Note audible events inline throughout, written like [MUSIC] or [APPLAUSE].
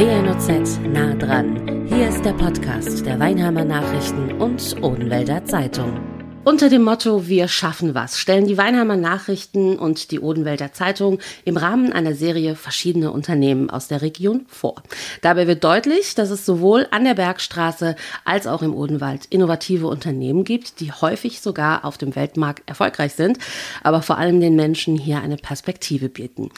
WNOZ nah dran. Hier ist der Podcast der Weinheimer Nachrichten und Odenwälder Zeitung. Unter dem Motto Wir schaffen was stellen die Weinheimer Nachrichten und die Odenwälder Zeitung im Rahmen einer Serie verschiedene Unternehmen aus der Region vor. Dabei wird deutlich, dass es sowohl an der Bergstraße als auch im Odenwald innovative Unternehmen gibt, die häufig sogar auf dem Weltmarkt erfolgreich sind, aber vor allem den Menschen hier eine Perspektive bieten.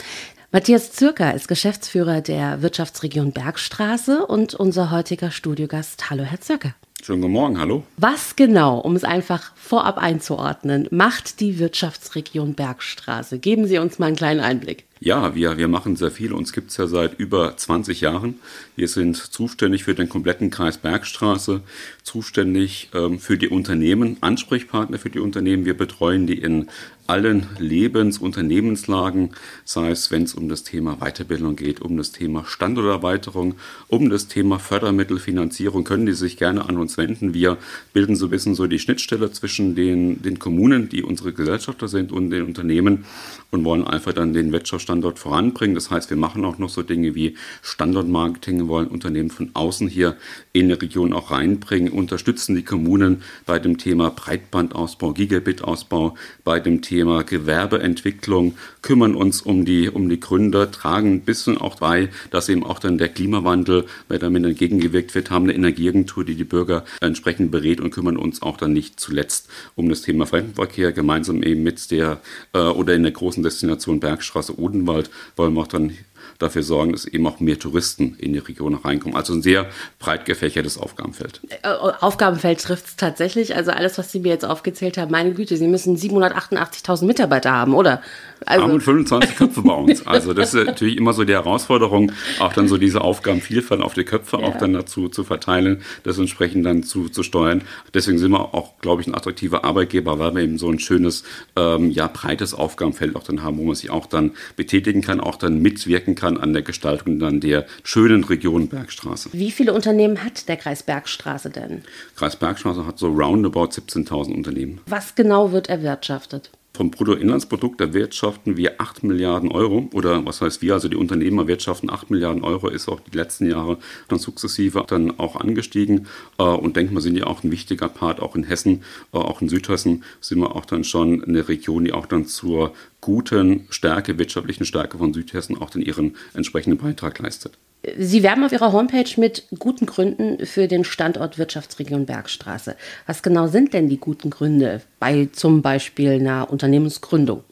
Matthias Zürker ist Geschäftsführer der Wirtschaftsregion Bergstraße und unser heutiger Studiogast. Hallo, Herr Zürker. Schönen guten Morgen, hallo. Was genau, um es einfach vorab einzuordnen, macht die Wirtschaftsregion Bergstraße? Geben Sie uns mal einen kleinen Einblick. Ja, wir, wir machen sehr viel. Uns gibt es ja seit über 20 Jahren. Wir sind zuständig für den kompletten Kreis Bergstraße, zuständig ähm, für die Unternehmen, Ansprechpartner für die Unternehmen. Wir betreuen die in allen Lebens-, Unternehmenslagen, sei es, wenn es um das Thema Weiterbildung geht, um das Thema Standorterweiterung, um das Thema Fördermittelfinanzierung, können die sich gerne an uns wenden. Wir bilden so ein bisschen so die Schnittstelle zwischen den, den Kommunen, die unsere Gesellschafter sind, und den Unternehmen und wollen einfach dann den Wirtschaftsstandort voranbringen. Das heißt, wir machen auch noch so Dinge wie Standortmarketing, wollen Unternehmen von außen hier in die Region auch reinbringen, unterstützen die Kommunen bei dem Thema Breitbandausbau, Gigabit-Ausbau, bei dem Thema Gewerbeentwicklung, kümmern uns um die, um die Gründer, tragen ein bisschen auch bei, dass eben auch dann der Klimawandel, weil damit entgegengewirkt wird, haben eine Energieagentur, die die Bürger entsprechend berät und kümmern uns auch dann nicht zuletzt um das Thema Fremdenverkehr, gemeinsam eben mit der äh, oder in der großen Destination Bergstraße Odenwald wollen wir auch dann dafür sorgen, dass eben auch mehr Touristen in die Region reinkommen. Also ein sehr breit gefächertes Aufgabenfeld. Äh, Aufgabenfeld trifft es tatsächlich. Also alles, was Sie mir jetzt aufgezählt haben, meine Güte, Sie müssen 788.000 Mitarbeiter haben, oder? Also haben 25 Köpfe bei uns. Also das ist natürlich immer so die Herausforderung, auch dann so diese Aufgabenvielfalt auf die Köpfe ja. auch dann dazu zu verteilen, das entsprechend dann zu, zu steuern. Deswegen sind wir auch, glaube ich, ein attraktiver Arbeitgeber, weil wir eben so ein schönes, ähm, ja, breites Aufgabenfeld auch dann haben, wo man sich auch dann betätigen kann, auch dann mitwirken kann an der Gestaltung dann der schönen Region Bergstraße. Wie viele Unternehmen hat der Kreis Bergstraße denn? Kreis Bergstraße hat so roundabout 17.000 Unternehmen. Was genau wird erwirtschaftet? Vom Bruttoinlandsprodukt erwirtschaften wir 8 Milliarden Euro. Oder was heißt wir? Also die Unternehmer wirtschaften 8 Milliarden Euro, ist auch die letzten Jahre dann sukzessive dann auch angestiegen. Äh, und denken wir, sind ja auch ein wichtiger Part, auch in Hessen, äh, auch in Südhessen sind wir auch dann schon eine Region, die auch dann zur guten Stärke, wirtschaftlichen Stärke von Südhessen auch dann ihren entsprechenden Beitrag leistet. Sie werben auf Ihrer Homepage mit guten Gründen für den Standort Wirtschaftsregion Bergstraße. Was genau sind denn die guten Gründe bei zum Beispiel einer Unternehmensgründung?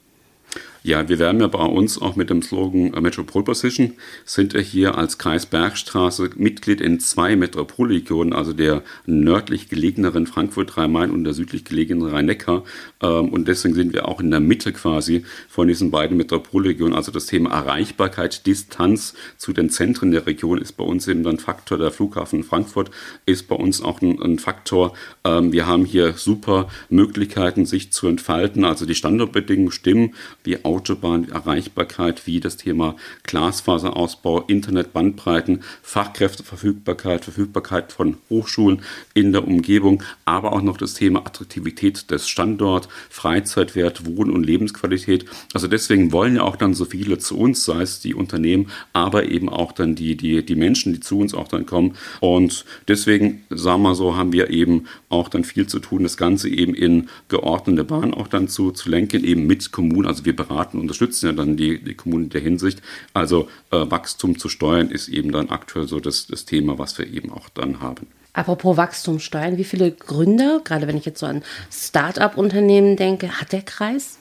Ja, wir werden ja bei uns auch mit dem Slogan äh, Metropol Position, sind wir hier als Kreis Bergstraße Mitglied in zwei Metropolregionen, also der nördlich gelegeneren Frankfurt-Rhein-Main und der südlich gelegenen Rhein-Neckar. Ähm, und deswegen sind wir auch in der Mitte quasi von diesen beiden Metropolregionen. Also das Thema Erreichbarkeit, Distanz zu den Zentren der Region ist bei uns eben ein Faktor. Der Flughafen Frankfurt ist bei uns auch ein, ein Faktor. Ähm, wir haben hier super Möglichkeiten, sich zu entfalten. Also die Standortbedingungen stimmen. Wir Autobahnerreichbarkeit wie das Thema Glasfaserausbau, Internetbandbreiten, Fachkräfteverfügbarkeit, Verfügbarkeit von Hochschulen in der Umgebung, aber auch noch das Thema Attraktivität des Standorts, Freizeitwert, Wohn- und Lebensqualität. Also deswegen wollen ja auch dann so viele zu uns, sei es die Unternehmen, aber eben auch dann die, die, die Menschen, die zu uns auch dann kommen. Und deswegen, sagen wir so, haben wir eben auch dann viel zu tun, das Ganze eben in geordnete Bahn auch dann zu, zu lenken, eben mit Kommunen. Also wir beraten beraten, unterstützen ja dann die, die Kommunen in der Hinsicht. Also äh, Wachstum zu steuern ist eben dann aktuell so das, das Thema, was wir eben auch dann haben. Apropos Wachstum steuern, wie viele Gründer, gerade wenn ich jetzt so an Start-up-Unternehmen denke, hat der Kreis?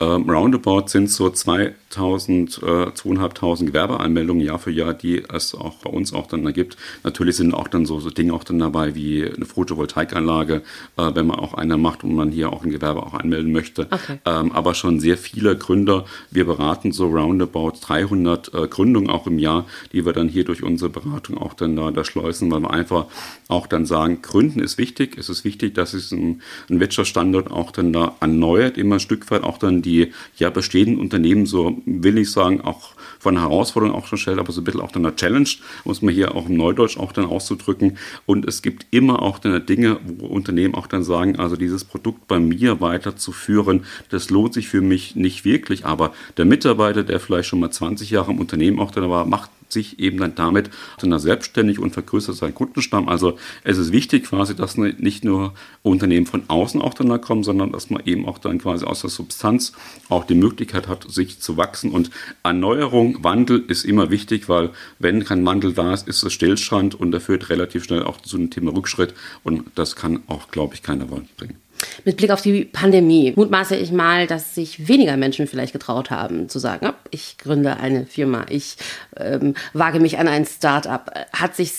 Ähm, roundabout sind so 2000, äh, 2500 Gewerbeanmeldungen Jahr für Jahr, die es auch bei uns auch dann ergibt. Natürlich sind auch dann so, so Dinge auch dann dabei wie eine Photovoltaikanlage, äh, wenn man auch eine macht und man hier auch ein Gewerbe auch anmelden möchte. Okay. Ähm, aber schon sehr viele Gründer. Wir beraten so roundabout 300 äh, Gründungen auch im Jahr, die wir dann hier durch unsere Beratung auch dann da, da schleusen, weil wir einfach auch dann sagen, Gründen ist wichtig. Es ist wichtig, dass es ein, ein Wirtschaftsstandort auch dann da erneuert, immer ein Stück weit auch dann die ja bestehenden Unternehmen so, will ich sagen, auch von Herausforderungen auch schon stellt, aber so ein bisschen auch dann eine Challenge, muss man hier auch im Neudeutsch auch dann auszudrücken. Und es gibt immer auch dann Dinge, wo Unternehmen auch dann sagen, also dieses Produkt bei mir weiterzuführen, das lohnt sich für mich nicht wirklich, aber der Mitarbeiter, der vielleicht schon mal 20 Jahre im Unternehmen auch dann war, macht sich eben dann damit dann selbstständig und vergrößert seinen Kundenstamm. Also es ist wichtig quasi, dass nicht nur Unternehmen von außen auch dann da kommen, sondern dass man eben auch dann quasi aus der Substanz auch die Möglichkeit hat, sich zu wachsen. Und Erneuerung, Wandel ist immer wichtig, weil wenn kein Wandel da ist, ist es Stillstand und der führt relativ schnell auch zu einem Thema Rückschritt. Und das kann auch, glaube ich, keiner wollen bringen. Mit Blick auf die Pandemie mutmaße ich mal, dass sich weniger Menschen vielleicht getraut haben zu sagen, ich gründe eine Firma, ich ähm, wage mich an ein Start-up. Hat sich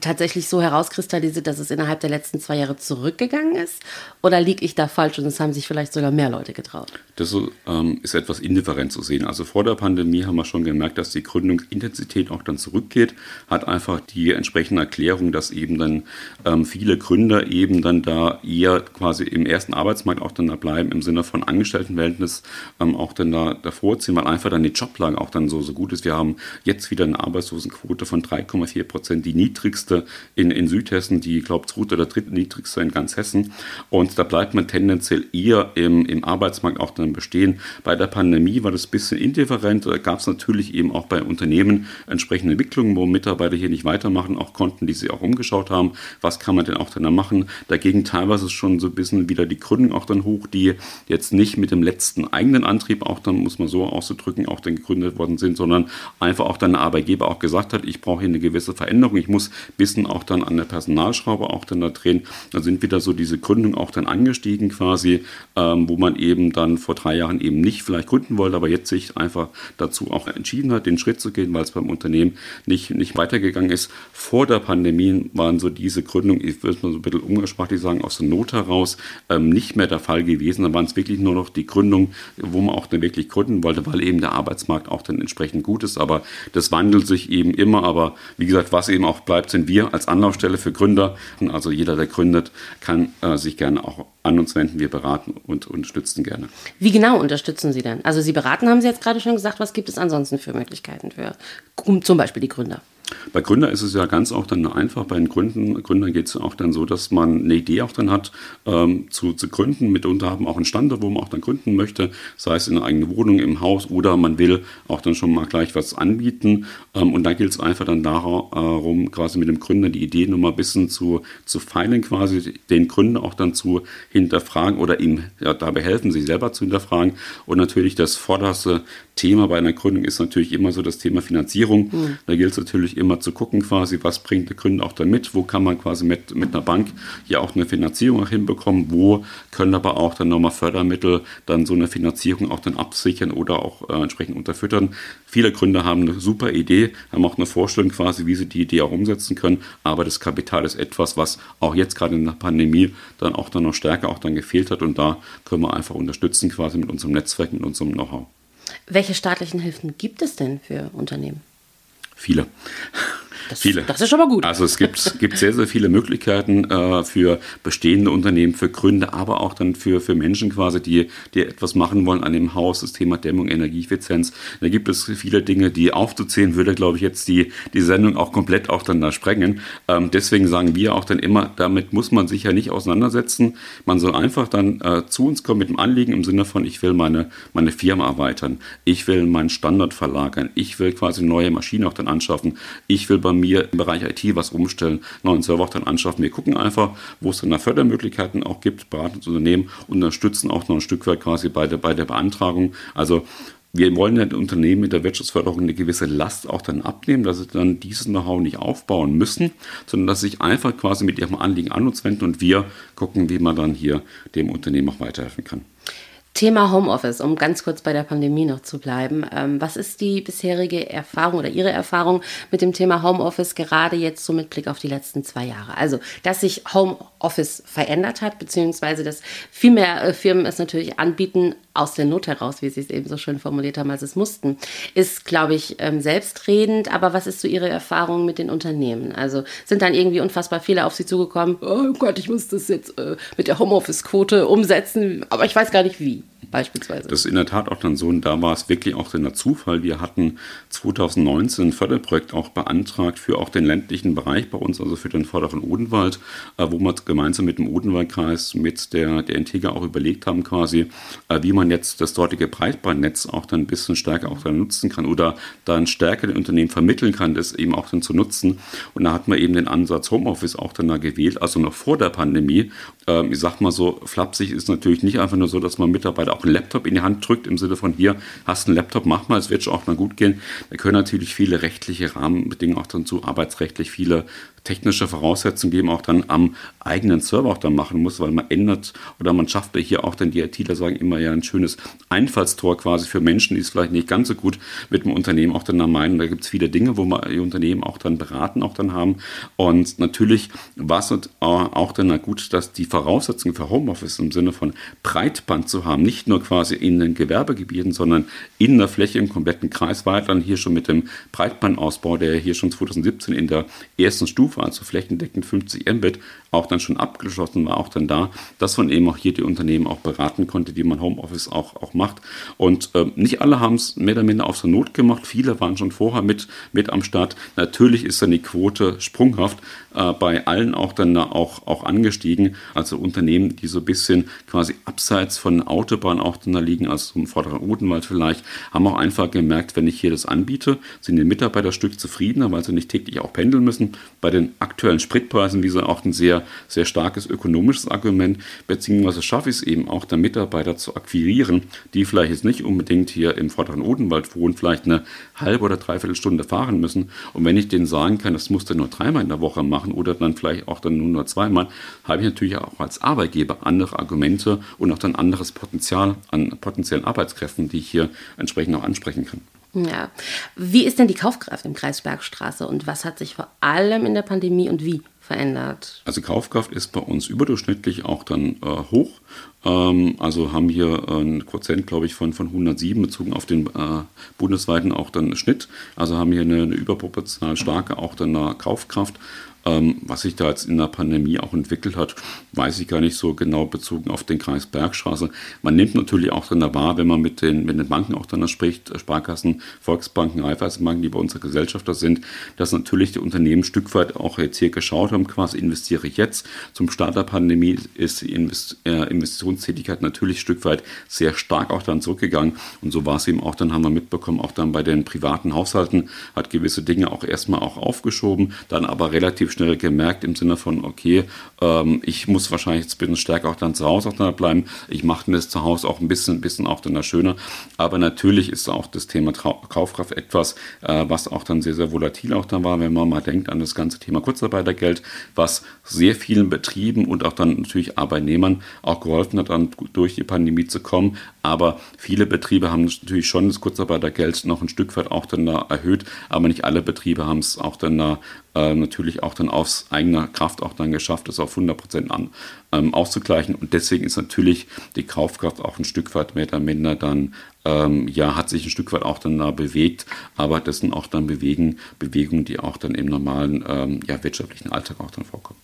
tatsächlich so herauskristallisiert, dass es innerhalb der letzten zwei Jahre zurückgegangen ist? Oder liege ich da falsch und es haben sich vielleicht sogar mehr Leute getraut? Das ähm, ist etwas indifferent zu sehen. Also vor der Pandemie haben wir schon gemerkt, dass die Gründungsintensität auch dann zurückgeht. Hat einfach die entsprechende Erklärung, dass eben dann ähm, viele Gründer eben dann da eher quasi im ersten Arbeitsmarkt auch dann da bleiben, im Sinne von Angestelltenverhältnis ähm, auch dann da davor ziehen, weil einfach dann die Joblage auch dann so, so gut ist. Wir haben jetzt wieder eine Arbeitslosenquote von 3,4 Prozent, die niedrigste in, in Südhessen, die, glaube ich, zweite oder drittniedrigste in ganz Hessen. Und da bleibt man tendenziell eher im, im Arbeitsmarkt auch dann bestehen. Bei der Pandemie war das ein bisschen indifferent. Da gab es natürlich eben auch bei Unternehmen entsprechende Entwicklungen, wo Mitarbeiter hier nicht weitermachen auch konnten, die sich auch umgeschaut haben. Was kann man denn auch dann da machen? Dagegen teilweise schon so ein bisschen wieder die Gründung auch dann hoch, die jetzt nicht mit dem letzten eigenen Antrieb auch dann, muss man so auszudrücken, auch dann gegründet worden sind, sondern einfach auch dann der Arbeitgeber auch gesagt hat, ich brauche hier eine gewisse Veränderung, ich muss ein bisschen auch dann an der Personalschraube auch dann da drehen. Da sind wieder so diese Gründungen auch dann angestiegen quasi, ähm, wo man eben dann vor drei Jahren eben nicht vielleicht gründen wollte, aber jetzt sich einfach dazu auch entschieden hat, den Schritt zu gehen, weil es beim Unternehmen nicht, nicht weitergegangen ist. Vor der Pandemie waren so diese Gründungen, ich würde mal so ein bisschen umgangssprachlich sagen, aus der Not heraus, ähm, nicht mehr der Fall gewesen. Da waren es wirklich nur noch die Gründungen, wo man auch dann wirklich gründen wollte, weil eben der Arbeitsmarkt auch dann entsprechend gut ist. Aber das wandelt sich eben immer. Aber wie gesagt, was eben auch bleibt, sind wir als Anlaufstelle für Gründer. Also jeder, der gründet, kann äh, sich gerne auch an uns wenden. Wir beraten und unterstützen gerne. Wie genau unterstützen Sie denn? Also Sie beraten, haben Sie jetzt gerade schon gesagt. Was gibt es ansonsten für Möglichkeiten für zum Beispiel die Gründer? Bei Gründer ist es ja ganz auch dann einfach. Bei den Gründen, Gründern geht es auch dann so, dass man eine Idee auch dann hat, ähm, zu, zu gründen. Mitunter haben auch einen Standort, wo man auch dann gründen möchte, sei es in einer eigenen Wohnung, im Haus oder man will auch dann schon mal gleich was anbieten. Ähm, und da gilt es einfach dann darum, quasi mit dem Gründer die Idee nochmal ein bisschen zu, zu feilen, quasi den Gründer auch dann zu hinterfragen oder ihm ja, dabei helfen, sich selber zu hinterfragen. Und natürlich das vorderste Thema bei einer Gründung ist natürlich immer so das Thema Finanzierung. Mhm. Da gilt es natürlich immer zu gucken, quasi, was bringt der Gründer auch dann mit, wo kann man quasi mit, mit einer Bank hier auch eine Finanzierung hinbekommen, wo können aber auch dann nochmal Fördermittel dann so eine Finanzierung auch dann absichern oder auch äh, entsprechend unterfüttern. Viele Gründer haben eine super Idee, haben auch eine Vorstellung quasi, wie sie die Idee auch umsetzen können, aber das Kapital ist etwas, was auch jetzt gerade in der Pandemie dann auch dann noch stärker auch dann gefehlt hat und da können wir einfach unterstützen quasi mit unserem Netzwerk, mit unserem Know-how. Welche staatlichen Hilfen gibt es denn für Unternehmen? Viele. Das, viele. Das ist schon mal gut. Also es gibt, [LAUGHS] gibt sehr, sehr viele Möglichkeiten äh, für bestehende Unternehmen, für Gründe, aber auch dann für, für Menschen quasi, die, die etwas machen wollen an dem Haus, das Thema Dämmung, Energieeffizienz. Da gibt es viele Dinge, die aufzuzählen würde, glaube ich, jetzt die, die Sendung auch komplett auch dann da sprengen. Ähm, deswegen sagen wir auch dann immer, damit muss man sich ja nicht auseinandersetzen. Man soll einfach dann äh, zu uns kommen mit dem Anliegen im Sinne von, ich will meine, meine Firma erweitern, ich will meinen Standard verlagern, ich will quasi neue Maschinen auch dann anschaffen, ich will bei mir im Bereich IT was umstellen, neuen Server auch dann anschaffen. Wir gucken einfach, wo es dann Fördermöglichkeiten auch gibt, Beratungsunternehmen und unterstützen auch noch ein Stück weit quasi bei der, bei der Beantragung. Also wir wollen den Unternehmen mit der Wirtschaftsförderung eine gewisse Last auch dann abnehmen, dass sie dann dieses Know-how nicht aufbauen müssen, sondern dass sie sich einfach quasi mit ihrem Anliegen an uns wenden und wir gucken, wie man dann hier dem Unternehmen auch weiterhelfen kann. Thema Homeoffice, um ganz kurz bei der Pandemie noch zu bleiben. Ähm, was ist die bisherige Erfahrung oder Ihre Erfahrung mit dem Thema Homeoffice, gerade jetzt so mit Blick auf die letzten zwei Jahre? Also, dass sich Homeoffice verändert hat, beziehungsweise dass viel mehr äh, Firmen es natürlich anbieten, aus der Not heraus, wie Sie es eben so schön formuliert haben, als es mussten, ist, glaube ich, ähm, selbstredend. Aber was ist so Ihre Erfahrung mit den Unternehmen? Also sind dann irgendwie unfassbar viele auf Sie zugekommen? Oh Gott, ich muss das jetzt äh, mit der Homeoffice-Quote umsetzen, aber ich weiß gar nicht wie. sheep beispielsweise. Das ist in der Tat auch dann so und da war es wirklich auch der Zufall. Wir hatten 2019 ein Förderprojekt auch beantragt für auch den ländlichen Bereich bei uns, also für den vorderen Odenwald, äh, wo wir gemeinsam mit dem Odenwaldkreis, mit der, der Integra auch überlegt haben quasi, äh, wie man jetzt das dortige Breitbandnetz auch dann ein bisschen stärker auch dann nutzen kann oder dann stärker den Unternehmen vermitteln kann, das eben auch dann zu nutzen. Und da hat man eben den Ansatz Homeoffice auch dann da gewählt, also noch vor der Pandemie. Ähm, ich sag mal so, flapsig ist natürlich nicht einfach nur so, dass man Mitarbeiter auch einen Laptop in die Hand drückt, im Sinne von hier, hast einen Laptop, mach mal, es wird schon auch mal gut gehen. Da können natürlich viele rechtliche Rahmenbedingungen auch dann zu, arbeitsrechtlich viele technische Voraussetzungen geben, auch dann am eigenen Server auch dann machen muss, weil man ändert oder man schafft ja hier auch dann die ITler sagen immer ja ein schönes Einfallstor quasi für Menschen, die es vielleicht nicht ganz so gut mit dem Unternehmen auch dann meinen. Da gibt es viele Dinge, wo man die Unternehmen auch dann beraten, auch dann haben. Und natürlich war es auch dann gut, dass die Voraussetzungen für Homeoffice im Sinne von Breitband zu haben, nicht nur quasi in den Gewerbegebieten, sondern in der Fläche im kompletten Kreis war dann hier schon mit dem Breitbandausbau, der hier schon 2017 in der ersten Stufe Stufe, also flächendeckend 50 Mbit, auch dann schon abgeschlossen war, auch dann da, dass man eben auch hier die Unternehmen auch beraten konnte, wie man Homeoffice auch, auch macht. Und äh, nicht alle haben es mehr oder minder auf der Not gemacht, viele waren schon vorher mit, mit am Start. Natürlich ist dann die Quote sprunghaft, äh, bei allen auch dann auch, auch angestiegen. Also Unternehmen, die so ein bisschen quasi abseits von Autobahnen auch dann da liegen, also im vorderen Odenwald vielleicht, haben auch einfach gemerkt, wenn ich hier das anbiete, sind die Mitarbeiter ein Stück zufriedener, weil sie nicht täglich auch pendeln müssen. Bei den aktuellen Spritpreisen, wie sie auch ein sehr, sehr starkes ökonomisches Argument, beziehungsweise schaffe ich es eben auch, da Mitarbeiter zu akquirieren, die vielleicht jetzt nicht unbedingt hier im vorderen Odenwald wohnen, vielleicht eine halbe oder dreiviertel Stunde fahren müssen. Und wenn ich denen sagen kann, das muss der nur dreimal in der Woche machen, machen oder dann vielleicht auch dann nur nur zweimal, habe ich natürlich auch als Arbeitgeber andere Argumente und auch dann anderes Potenzial an potenziellen Arbeitskräften, die ich hier entsprechend auch ansprechen kann. Ja. Wie ist denn die Kaufkraft im Kreis Bergstraße und was hat sich vor allem in der Pandemie und wie verändert? Also Kaufkraft ist bei uns überdurchschnittlich auch dann äh, hoch. Ähm, also haben hier ein Quotient, glaube ich, von, von 107 bezogen auf den äh, bundesweiten auch dann Schnitt. Also haben hier eine, eine überproportional starke auch dann Kaufkraft. Ähm, was sich da jetzt in der Pandemie auch entwickelt hat, weiß ich gar nicht so genau bezogen auf den Kreis Bergstraße. Man nimmt natürlich auch dann wahr, wenn man mit den, mit den Banken auch dann spricht, Sparkassen, Volksbanken, Raiffeisenbanken, die bei unserer Gesellschafter sind, dass natürlich die Unternehmen ein Stück weit auch jetzt hier geschaut haben, quasi investiere ich jetzt. Zum Start der Pandemie ist die äh, Investitionstätigkeit natürlich ein Stück weit sehr stark auch dann zurückgegangen. Und so war es eben auch, dann haben wir mitbekommen, auch dann bei den privaten Haushalten hat gewisse Dinge auch erstmal auch aufgeschoben, dann aber relativ relativ schnell gemerkt im Sinne von, okay, ähm, ich muss wahrscheinlich jetzt ein bisschen stärker auch dann zu Hause auch dann bleiben. Ich mache das zu Hause auch ein bisschen, bisschen auch dann schöner. Aber natürlich ist auch das Thema Trau Kaufkraft etwas, äh, was auch dann sehr, sehr volatil auch dann war, wenn man mal denkt an das ganze Thema Kurzarbeitergeld, was sehr vielen Betrieben und auch dann natürlich Arbeitnehmern auch geholfen hat, dann durch die Pandemie zu kommen. Aber viele Betriebe haben natürlich schon das Kurzarbeitergeld noch ein Stück weit auch dann da erhöht, aber nicht alle Betriebe haben es auch dann da äh, natürlich auch dann aus eigener Kraft auch dann geschafft, das auf 100 Prozent an, ähm, auszugleichen. Und deswegen ist natürlich die Kaufkraft auch ein Stück weit mehr oder minder dann, ähm, ja, hat sich ein Stück weit auch dann da bewegt. Aber das sind auch dann Bewegen, Bewegungen, die auch dann im normalen ähm, ja, wirtschaftlichen Alltag auch dann vorkommen.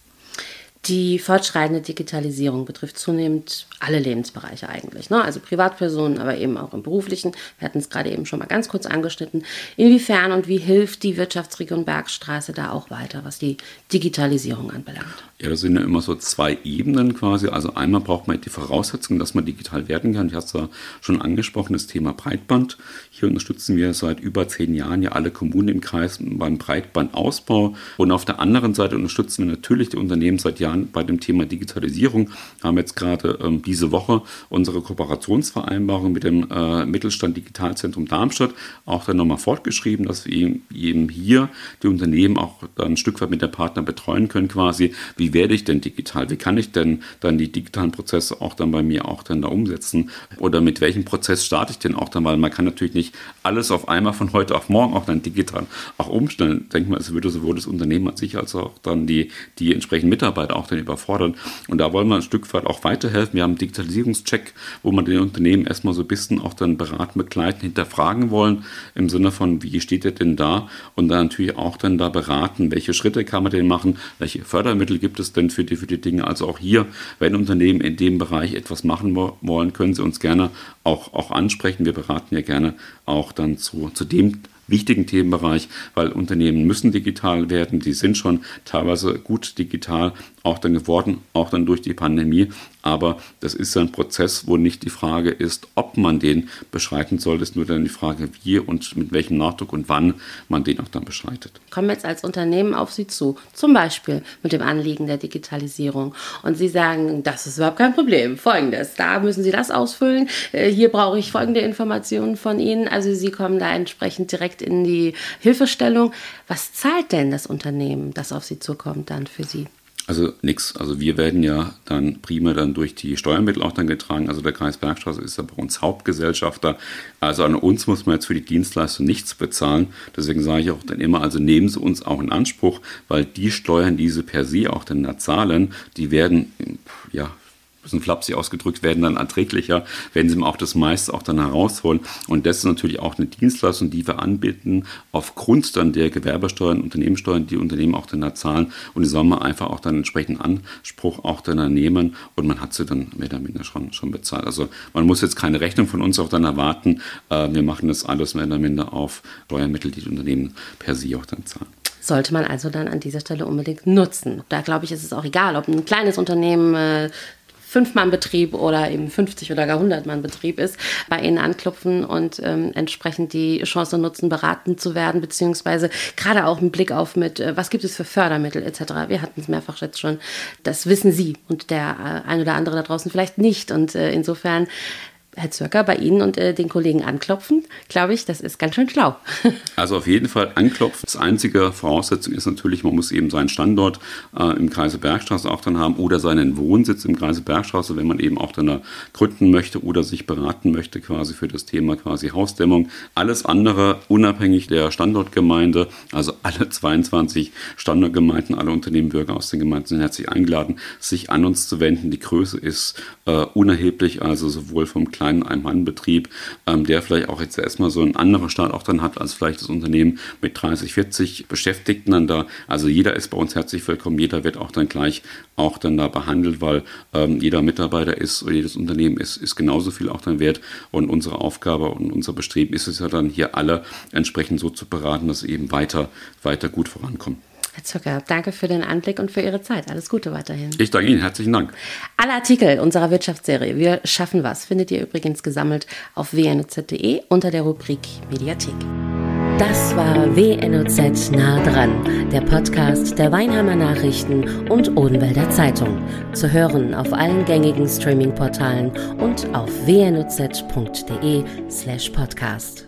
Die fortschreitende Digitalisierung betrifft zunehmend alle Lebensbereiche eigentlich. Ne? Also Privatpersonen, aber eben auch im beruflichen. Wir hatten es gerade eben schon mal ganz kurz angeschnitten. Inwiefern und wie hilft die Wirtschaftsregion Bergstraße da auch weiter, was die Digitalisierung anbelangt? Ja, das sind ja immer so zwei Ebenen quasi. Also einmal braucht man die Voraussetzung, dass man digital werden kann. Ich hatte es ja schon angesprochen, das Thema Breitband. Hier unterstützen wir seit über zehn Jahren ja alle Kommunen im Kreis beim Breitbandausbau. Und auf der anderen Seite unterstützen wir natürlich die Unternehmen seit Jahren bei dem Thema Digitalisierung. Haben jetzt gerade ähm, diese Woche unsere Kooperationsvereinbarung mit dem äh, Mittelstand Digitalzentrum Darmstadt auch dann nochmal fortgeschrieben, dass wir eben hier die Unternehmen auch dann ein Stück weit mit der Partner betreuen können quasi, wie wie werde ich denn digital? Wie kann ich denn dann die digitalen Prozesse auch dann bei mir auch dann da umsetzen? Oder mit welchem Prozess starte ich denn auch dann? Weil man kann natürlich nicht alles auf einmal von heute auf morgen auch dann digital auch umstellen. Denkt man, es würde sowohl das Unternehmen an sich als auch dann die, die entsprechenden Mitarbeiter auch dann überfordern. Und da wollen wir ein Stück weit auch weiterhelfen. Wir haben einen Digitalisierungscheck, wo man den Unternehmen erstmal so ein bisschen auch dann beraten, begleiten, hinterfragen wollen, im Sinne von, wie steht er denn da? Und dann natürlich auch dann da beraten, welche Schritte kann man denn machen, welche Fördermittel gibt es denn für die, für die Dinge. Also auch hier, wenn Unternehmen in dem Bereich etwas machen wollen, können sie uns gerne auch, auch ansprechen. Wir beraten ja gerne auch dann zu, zu dem wichtigen Themenbereich, weil Unternehmen müssen digital werden. Die sind schon teilweise gut digital auch dann geworden, auch dann durch die Pandemie. Aber das ist ein Prozess, wo nicht die Frage ist, ob man den beschreiten soll, ist nur dann die Frage, wie und mit welchem Nachdruck und wann man den auch dann beschreitet. Kommen jetzt als Unternehmen auf Sie zu, zum Beispiel mit dem Anliegen der Digitalisierung. Und Sie sagen, das ist überhaupt kein Problem. Folgendes, da müssen Sie das ausfüllen. Äh, hier brauche ich folgende Informationen von Ihnen. Also Sie kommen da entsprechend direkt in die Hilfestellung. Was zahlt denn das Unternehmen, das auf Sie zukommt, dann für Sie? Also nichts. Also wir werden ja dann prima dann durch die Steuermittel auch dann getragen. Also der Kreis Bergstraße ist ja bei uns Hauptgesellschafter. Also an uns muss man jetzt für die Dienstleistung nichts bezahlen. Deswegen sage ich auch dann immer, also nehmen Sie uns auch in Anspruch, weil die Steuern, die Sie per se auch dann da zahlen, die werden ja bisschen flapsig ausgedrückt, werden dann erträglicher, wenn sie auch das meiste auch dann herausholen. Und das ist natürlich auch eine Dienstleistung, die wir anbieten, aufgrund dann der Gewerbesteuern, Unternehmenssteuern, die Unternehmen auch dann da zahlen. Und die soll man einfach auch dann entsprechend Anspruch auch dann nehmen und man hat sie dann mehr oder minder schon, schon bezahlt. Also man muss jetzt keine Rechnung von uns auch dann erwarten. Äh, wir machen das alles mehr oder minder auf Steuermittel, die die Unternehmen per se auch dann zahlen sollte man also dann an dieser Stelle unbedingt nutzen. Da glaube ich, ist es auch egal, ob ein kleines Unternehmen äh, Fünf-Mann-Betrieb oder eben 50 oder gar 100-Mann-Betrieb ist, bei ihnen anklopfen und ähm, entsprechend die Chance nutzen, beraten zu werden, beziehungsweise gerade auch einen Blick auf mit, äh, was gibt es für Fördermittel etc. Wir hatten es mehrfach jetzt schon. Das wissen Sie und der äh, ein oder andere da draußen vielleicht nicht. Und äh, insofern Herr Zürker, bei Ihnen und äh, den Kollegen anklopfen, glaube ich, das ist ganz schön schlau. [LAUGHS] also auf jeden Fall anklopfen. Das einzige Voraussetzung ist natürlich, man muss eben seinen Standort äh, im Kreise Bergstraße auch dann haben oder seinen Wohnsitz im Kreise Bergstraße, wenn man eben auch dann gründen möchte oder sich beraten möchte quasi für das Thema quasi Hausdämmung. Alles andere unabhängig der Standortgemeinde, also alle [LAUGHS] 22 Standortgemeinden, alle Unternehmen, Bürger aus den Gemeinden sind herzlich eingeladen, sich an uns zu wenden. Die Größe ist äh, unerheblich, also sowohl vom kleinen kleinen Ein-Mann-Betrieb, ähm, der vielleicht auch jetzt erstmal so einen anderen Start auch dann hat als vielleicht das Unternehmen mit 30, 40 Beschäftigten dann da. Also jeder ist bei uns herzlich willkommen, jeder wird auch dann gleich auch dann da behandelt, weil ähm, jeder Mitarbeiter ist oder jedes Unternehmen ist, ist genauso viel auch dann wert und unsere Aufgabe und unser Bestreben ist es ja dann hier alle entsprechend so zu beraten, dass sie eben weiter, weiter gut vorankommen. Herr Zucker, danke für den Anblick und für Ihre Zeit. Alles Gute weiterhin. Ich danke Ihnen. Herzlichen Dank. Alle Artikel unserer Wirtschaftsserie Wir schaffen was findet ihr übrigens gesammelt auf wnz.de unter der Rubrik Mediathek. Das war WNOZ nah dran, der Podcast der Weinheimer Nachrichten und Odenwälder Zeitung. Zu hören auf allen gängigen Streaming-Portalen und auf wnoz.de slash podcast.